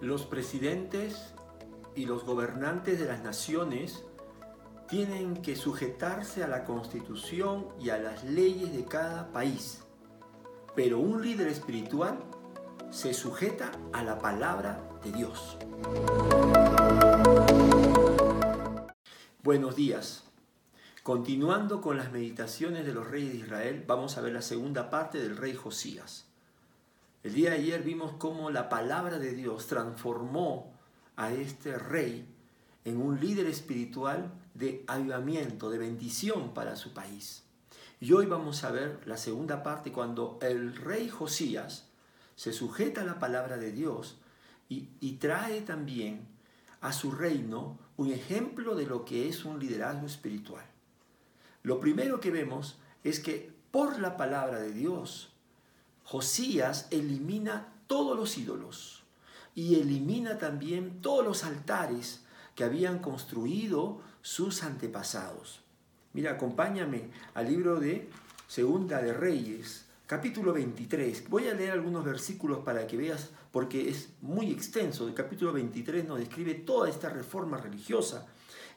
Los presidentes y los gobernantes de las naciones tienen que sujetarse a la constitución y a las leyes de cada país. Pero un líder espiritual se sujeta a la palabra de Dios. Buenos días. Continuando con las meditaciones de los reyes de Israel, vamos a ver la segunda parte del rey Josías. El día de ayer vimos cómo la palabra de Dios transformó a este rey en un líder espiritual de avivamiento, de bendición para su país. Y hoy vamos a ver la segunda parte cuando el rey Josías se sujeta a la palabra de Dios y, y trae también a su reino un ejemplo de lo que es un liderazgo espiritual. Lo primero que vemos es que por la palabra de Dios, Josías elimina todos los ídolos y elimina también todos los altares que habían construido sus antepasados. Mira, acompáñame al libro de Segunda de Reyes, capítulo 23. Voy a leer algunos versículos para que veas, porque es muy extenso. El capítulo 23 nos describe toda esta reforma religiosa.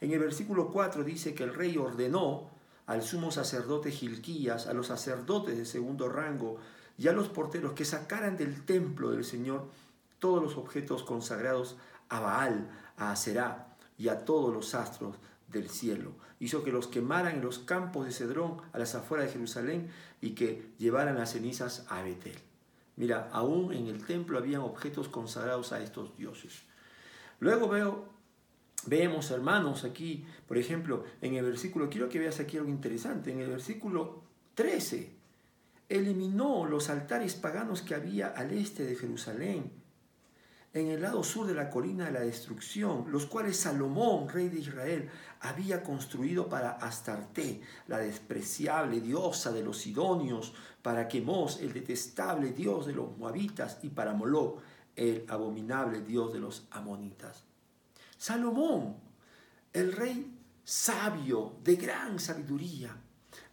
En el versículo 4 dice que el rey ordenó al sumo sacerdote Gilquías, a los sacerdotes de segundo rango y a los porteros que sacaran del templo del Señor todos los objetos consagrados a Baal, a Aserá y a todos los astros del cielo. Hizo que los quemaran en los campos de Cedrón a las afueras de Jerusalén y que llevaran las cenizas a Betel. Mira, aún en el templo habían objetos consagrados a estos dioses. Luego veo, vemos hermanos aquí, por ejemplo, en el versículo, quiero que veas aquí algo interesante, en el versículo 13, eliminó los altares paganos que había al este de Jerusalén en el lado sur de la colina de la destrucción, los cuales Salomón, rey de Israel, había construido para Astarte, la despreciable diosa de los sidonios, para Quemos, el detestable dios de los moabitas, y para Moloch, el abominable dios de los amonitas. Salomón, el rey sabio, de gran sabiduría,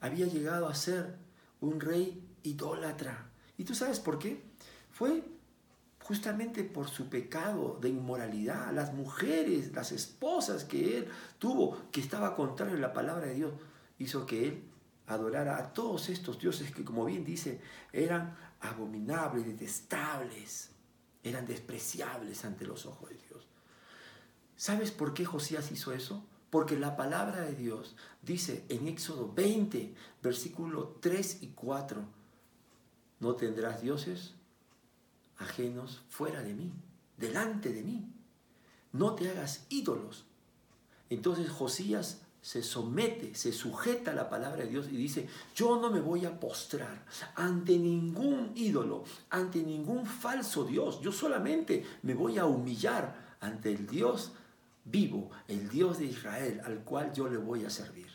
había llegado a ser un rey idólatra. ¿Y tú sabes por qué? Fue justamente por su pecado de inmoralidad, las mujeres, las esposas que él tuvo, que estaba contrario a la palabra de Dios, hizo que él adorara a todos estos dioses que, como bien dice, eran abominables, detestables, eran despreciables ante los ojos de Dios. ¿Sabes por qué Josías hizo eso? Porque la palabra de Dios dice en Éxodo 20, versículo 3 y 4, no tendrás dioses ajenos fuera de mí, delante de mí. No te hagas ídolos. Entonces Josías se somete, se sujeta a la palabra de Dios y dice, yo no me voy a postrar ante ningún ídolo, ante ningún falso Dios, yo solamente me voy a humillar ante el Dios vivo, el Dios de Israel, al cual yo le voy a servir.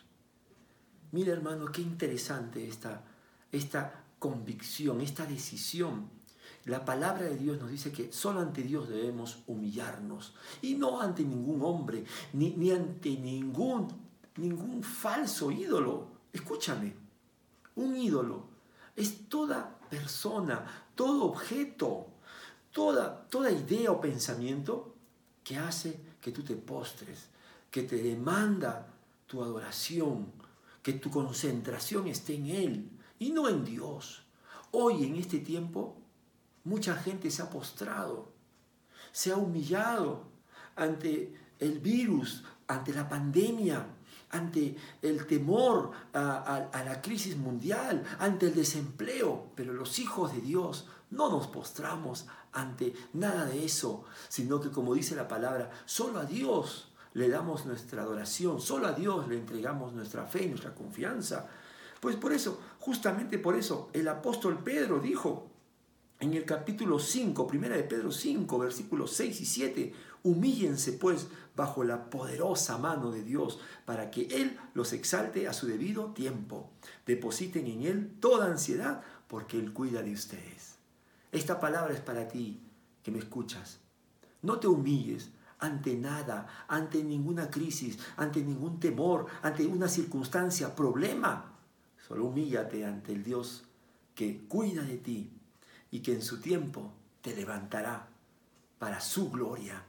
Mira hermano, qué interesante esta, esta convicción, esta decisión. La palabra de Dios nos dice que solo ante Dios debemos humillarnos. Y no ante ningún hombre, ni, ni ante ningún, ningún falso ídolo. Escúchame, un ídolo es toda persona, todo objeto, toda, toda idea o pensamiento que hace que tú te postres, que te demanda tu adoración, que tu concentración esté en Él y no en Dios. Hoy en este tiempo Mucha gente se ha postrado, se ha humillado ante el virus, ante la pandemia, ante el temor a, la crisis mundial, ante el desempleo. Pero los hijos de Dios no nos postramos ante nada de eso, sino que como dice la palabra, solo a Dios le damos nuestra adoración, solo a Dios le entregamos nuestra fe nuestra confianza. Pues por eso, justamente por eso, el apóstol Pedro dijo, en el capítulo 5, primera de Pedro 5, versículos 6 y 7, humíllense pues bajo la poderosa mano de Dios para que Él los exalte a su debido tiempo. Depositen en Él toda ansiedad porque Él cuida de ustedes. Esta palabra es para ti que me escuchas. No te humilles ante nada, ante ninguna crisis, ante ningún temor, ante una circunstancia, problema. Solo humíllate ante el Dios que cuida de ti y que en su tiempo te levantará para su gloria.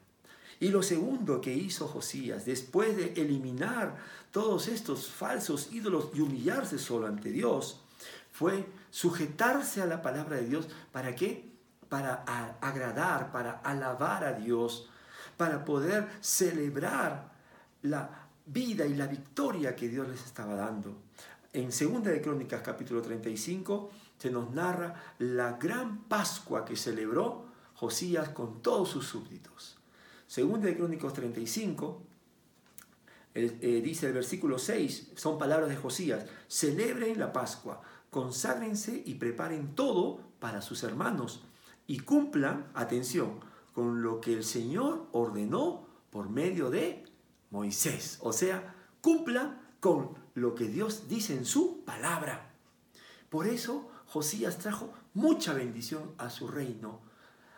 Y lo segundo que hizo Josías, después de eliminar todos estos falsos ídolos y humillarse solo ante Dios, fue sujetarse a la palabra de Dios. ¿Para qué? Para agradar, para alabar a Dios, para poder celebrar la vida y la victoria que Dios les estaba dando. En 2 de Crónicas capítulo 35 se nos narra la gran Pascua que celebró Josías con todos sus súbditos. Segunda de Crónicos 35 eh, dice el versículo 6, son palabras de Josías, celebren la Pascua, conságrense y preparen todo para sus hermanos y cumplan, atención, con lo que el Señor ordenó por medio de Moisés. O sea, cumplan con lo que Dios dice en su palabra. Por eso Josías trajo mucha bendición a su reino,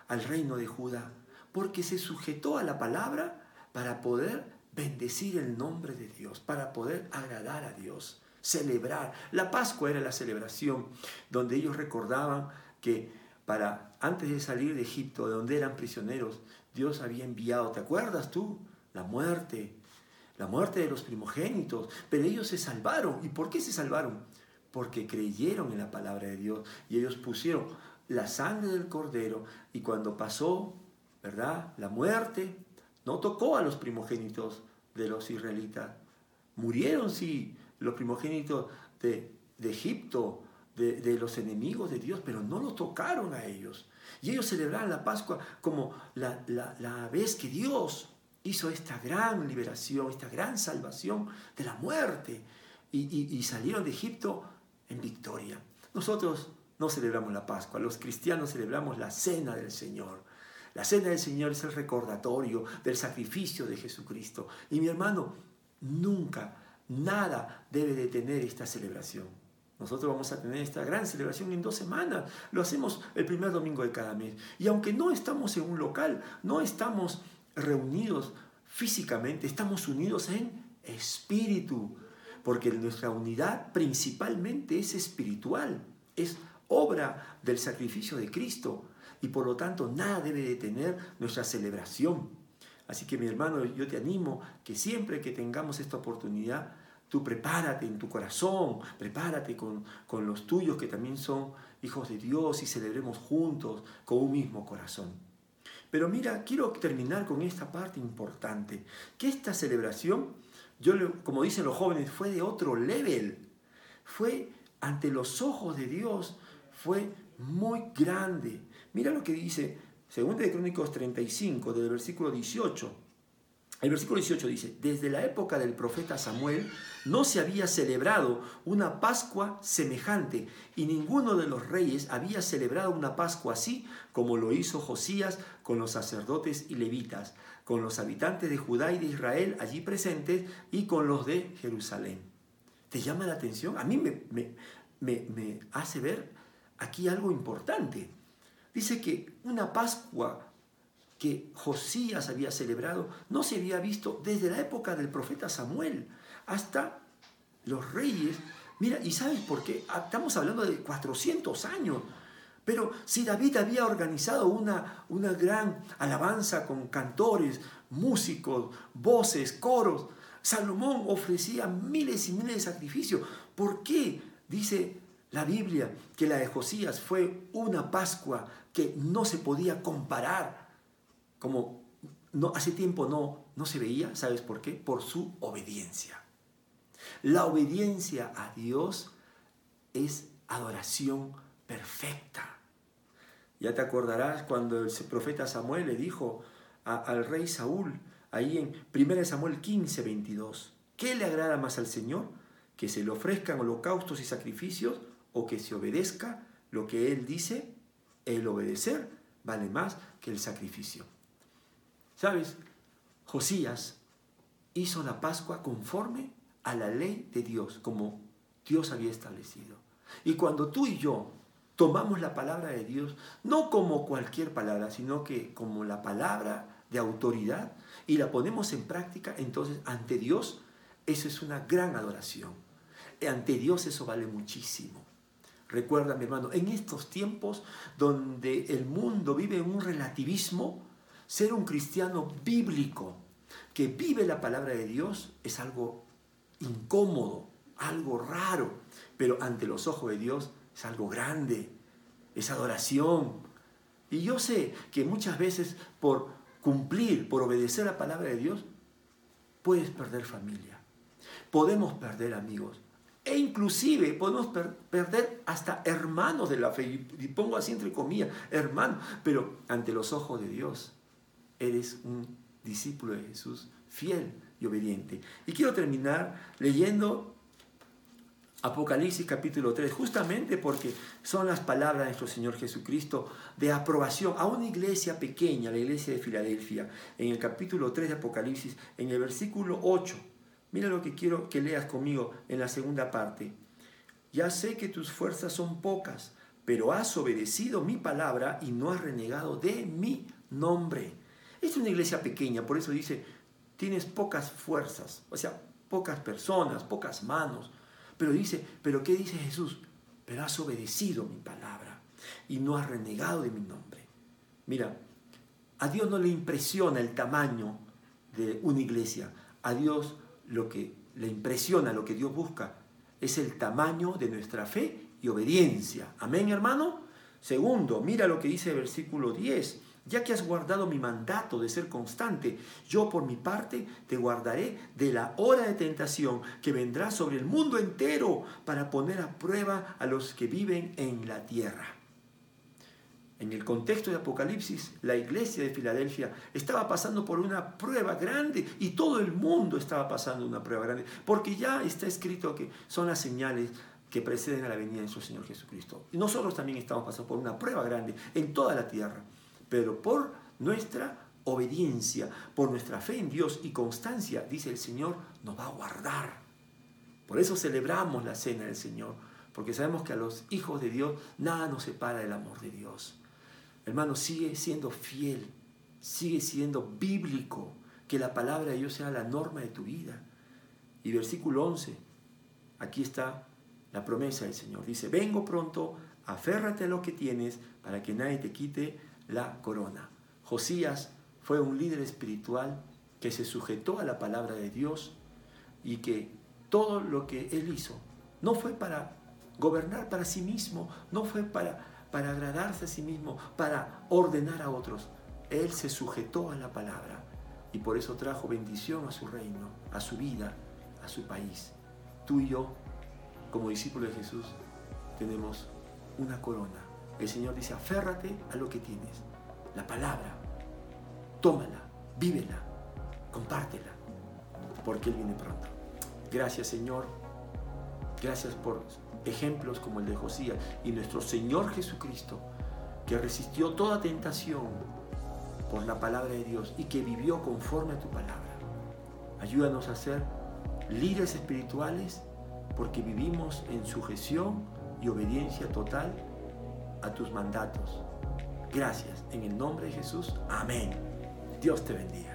al reino de Judá, porque se sujetó a la palabra para poder bendecir el nombre de Dios, para poder agradar a Dios, celebrar. La Pascua era la celebración donde ellos recordaban que para antes de salir de Egipto, de donde eran prisioneros, Dios había enviado, ¿te acuerdas tú? La muerte, la muerte de los primogénitos, pero ellos se salvaron. ¿Y por qué se salvaron? Porque creyeron en la palabra de Dios y ellos pusieron la sangre del cordero y cuando pasó, ¿verdad? La muerte no tocó a los primogénitos de los israelitas. Murieron, sí, los primogénitos de, Egipto, de, los enemigos de Dios, pero no lo tocaron a ellos. Y ellos celebraron la Pascua como la vez que Dios hizo esta gran liberación, esta gran salvación de la muerte y, salieron de Egipto en victoria. Nosotros no celebramos la Pascua, los cristianos celebramos la cena del Señor. La cena del Señor es el recordatorio del sacrificio de Jesucristo. Y mi hermano, nunca, nada debe detener esta celebración. Nosotros vamos a tener esta gran celebración en dos semanas. Lo hacemos el primer domingo de cada mes. Y aunque no estamos en un local, no estamos reunidos físicamente, estamos unidos en espíritu, porque nuestra unidad principalmente es espiritual, es obra del sacrificio de Cristo y por lo tanto nada debe detener nuestra celebración. Así que mi hermano, yo te animo que siempre que tengamos esta oportunidad, tú prepárate en tu corazón, prepárate con, con los tuyos que también son hijos de Dios y celebremos juntos con un mismo corazón. Pero mira, quiero terminar con esta parte importante, que esta celebración, yo como dicen los jóvenes, fue de otro level, fue ante los ojos de Dios, fue muy grande. Mira lo que dice 2 de Crónicos 35, del versículo 18. El versículo 18 dice, desde la época del profeta Samuel no se había celebrado una Pascua semejante y ninguno de los reyes había celebrado una Pascua así como lo hizo Josías con los sacerdotes y levitas, con los habitantes de Judá y de Israel allí presentes y con los de Jerusalén. ¿Te llama la atención? A mí me, me, me hace ver aquí algo importante. Dice que una Pascua que Josías había celebrado no se había visto desde la época del profeta Samuel hasta los reyes. Mira, ¿y sabes por qué? Ah, estamos hablando de 400 años. Pero si David había organizado una, una gran alabanza con cantores, músicos, voces, coros, Salomón ofrecía miles y miles de sacrificios. ¿Por qué? Dice la Biblia que la de Josías fue una Pascua que no se podía comparar como no, hace tiempo no, no se veía, ¿sabes por qué? Por su obediencia. La obediencia a Dios es adoración perfecta. Ya te acordarás cuando el profeta Samuel le dijo al rey Saúl, ahí en 1 Samuel 15, 22, ¿qué le agrada más al Señor? ¿Que se le ofrezcan holocaustos y sacrificios o que se obedezca lo que Él dice? El obedecer vale más que el sacrificio. ¿Sabes? Josías hizo la Pascua conforme a la ley de Dios, como Dios había establecido. Y cuando tú y yo tomamos la palabra de Dios, no como cualquier palabra, sino que como la palabra de autoridad, y la ponemos en práctica, entonces ante Dios eso es una gran adoración. Ante Dios eso vale muchísimo. Recuerda, mi hermano, en estos tiempos donde el mundo vive un relativismo, ser un cristiano bíblico que vive la palabra de Dios es algo incómodo, algo raro, pero ante los ojos de Dios es algo grande, es adoración. Y yo sé que muchas veces por cumplir, por obedecer la palabra de Dios, puedes perder familia, podemos perder amigos, e inclusive podemos perder hasta hermanos de la fe, y pongo así entre comillas, hermanos, pero ante los ojos de Dios eres un discípulo de Jesús fiel y obediente. Y quiero terminar leyendo Apocalipsis capítulo 3, justamente porque son las palabras de nuestro Señor Jesucristo de aprobación a una iglesia pequeña, la iglesia de Filadelfia, en el capítulo 3 de Apocalipsis, en el versículo 8 Mira lo que quiero que leas conmigo en la segunda parte. Ya sé que tus fuerzas son pocas, pero has obedecido mi palabra y no has renegado de mi nombre. Es una iglesia pequeña, por eso dice, tienes pocas fuerzas, o sea, pocas personas, pocas manos. Pero dice, pero ¿qué dice Jesús? Pero has obedecido mi palabra y no has renegado de mi nombre. Mira, a Dios no le impresiona el tamaño de una iglesia. A Dios lo que le impresiona, lo que Dios busca, es el tamaño de nuestra fe y obediencia. Amén, hermano. Segundo, mira lo que dice el versículo 10. Ya que has guardado mi mandato de ser constante, yo por mi parte te guardaré de la hora de tentación que vendrá sobre el mundo entero para poner a prueba a los que viven en la tierra. En el contexto de Apocalipsis, la iglesia de Filadelfia estaba pasando por una prueba grande y todo el mundo estaba pasando una prueba grande, porque ya está escrito que son las señales que preceden a la venida de nuestro Señor Jesucristo. Y nosotros también estamos pasando por una prueba grande en toda la tierra, pero por nuestra obediencia, por nuestra fe en Dios y constancia, dice el Señor, nos va a guardar. Por eso celebramos la cena del Señor, porque sabemos que a los hijos de Dios nada nos separa del amor de Dios. Hermano, sigue siendo fiel, sigue siendo bíblico, que la palabra de Dios sea la norma de tu vida. Y versículo 11, aquí está la promesa del Señor. Dice, vengo pronto, aférrate a lo que tienes para que nadie te quite la corona. Josías fue un líder espiritual que se sujetó a la palabra de Dios y que todo lo que él hizo no fue para gobernar para sí mismo, no fue para para agradarse a sí mismo, para ordenar a otros. Él se sujetó a la palabra y por eso trajo bendición a su reino, a su vida, a su país. Tú y yo, como discípulos de Jesús, tenemos una corona. El Señor dice, aférrate a lo que tienes, la palabra, tómala, vívela, compártela, porque Él viene pronto. Gracias Señor, gracias por ejemplos como el de Josías y nuestro Señor Jesucristo, que resistió toda tentación por la palabra de Dios y que vivió conforme a tu palabra. Ayúdanos a ser líderes espirituales porque vivimos en sujeción y obediencia total a tus mandatos. Gracias. En el nombre de Jesús. Amén. Dios te bendiga.